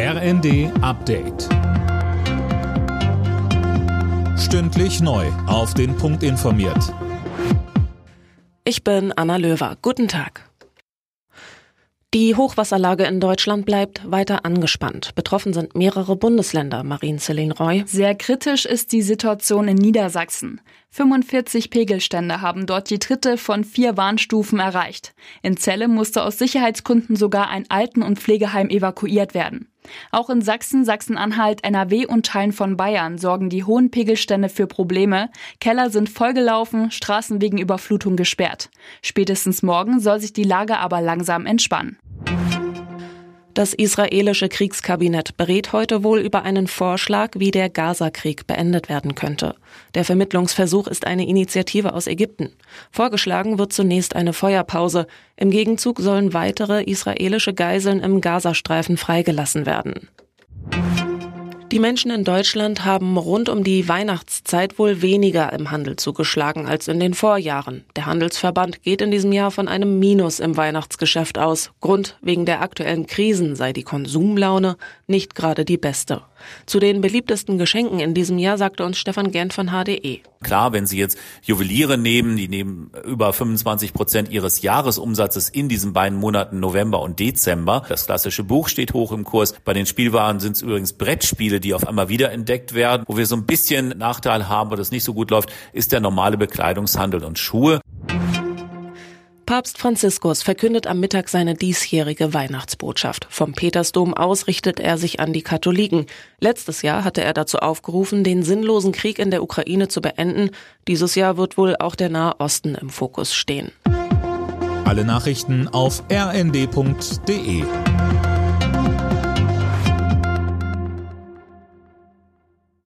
RND Update. Stündlich neu. Auf den Punkt informiert. Ich bin Anna Löwer. Guten Tag. Die Hochwasserlage in Deutschland bleibt weiter angespannt. Betroffen sind mehrere Bundesländer, Marien-Celine Roy. Sehr kritisch ist die Situation in Niedersachsen. 45 Pegelstände haben dort die dritte von vier Warnstufen erreicht. In Celle musste aus Sicherheitsgründen sogar ein Alten- und Pflegeheim evakuiert werden. Auch in Sachsen, Sachsen-Anhalt, NRW und Teilen von Bayern sorgen die hohen Pegelstände für Probleme. Keller sind vollgelaufen, Straßen wegen Überflutung gesperrt. Spätestens morgen soll sich die Lage aber langsam entspannen. Das israelische Kriegskabinett berät heute wohl über einen Vorschlag, wie der Gaza-Krieg beendet werden könnte. Der Vermittlungsversuch ist eine Initiative aus Ägypten. Vorgeschlagen wird zunächst eine Feuerpause. Im Gegenzug sollen weitere israelische Geiseln im Gazastreifen freigelassen werden. Die Menschen in Deutschland haben rund um die Weihnachtszeit wohl weniger im Handel zugeschlagen als in den Vorjahren. Der Handelsverband geht in diesem Jahr von einem Minus im Weihnachtsgeschäft aus. Grund wegen der aktuellen Krisen sei die Konsumlaune nicht gerade die beste. Zu den beliebtesten Geschenken in diesem Jahr sagte uns Stefan Gent von HDE. Klar, wenn Sie jetzt Juweliere nehmen, die nehmen über 25 Prozent ihres Jahresumsatzes in diesen beiden Monaten November und Dezember. Das klassische Buch steht hoch im Kurs. Bei den Spielwaren sind es übrigens Brettspiele, die auf einmal wiederentdeckt werden. Wo wir so ein bisschen Nachteil haben, wo das nicht so gut läuft, ist der normale Bekleidungshandel und Schuhe. Papst Franziskus verkündet am Mittag seine diesjährige Weihnachtsbotschaft. Vom Petersdom aus richtet er sich an die Katholiken. Letztes Jahr hatte er dazu aufgerufen, den sinnlosen Krieg in der Ukraine zu beenden. Dieses Jahr wird wohl auch der Nahe Osten im Fokus stehen. Alle Nachrichten auf rnd.de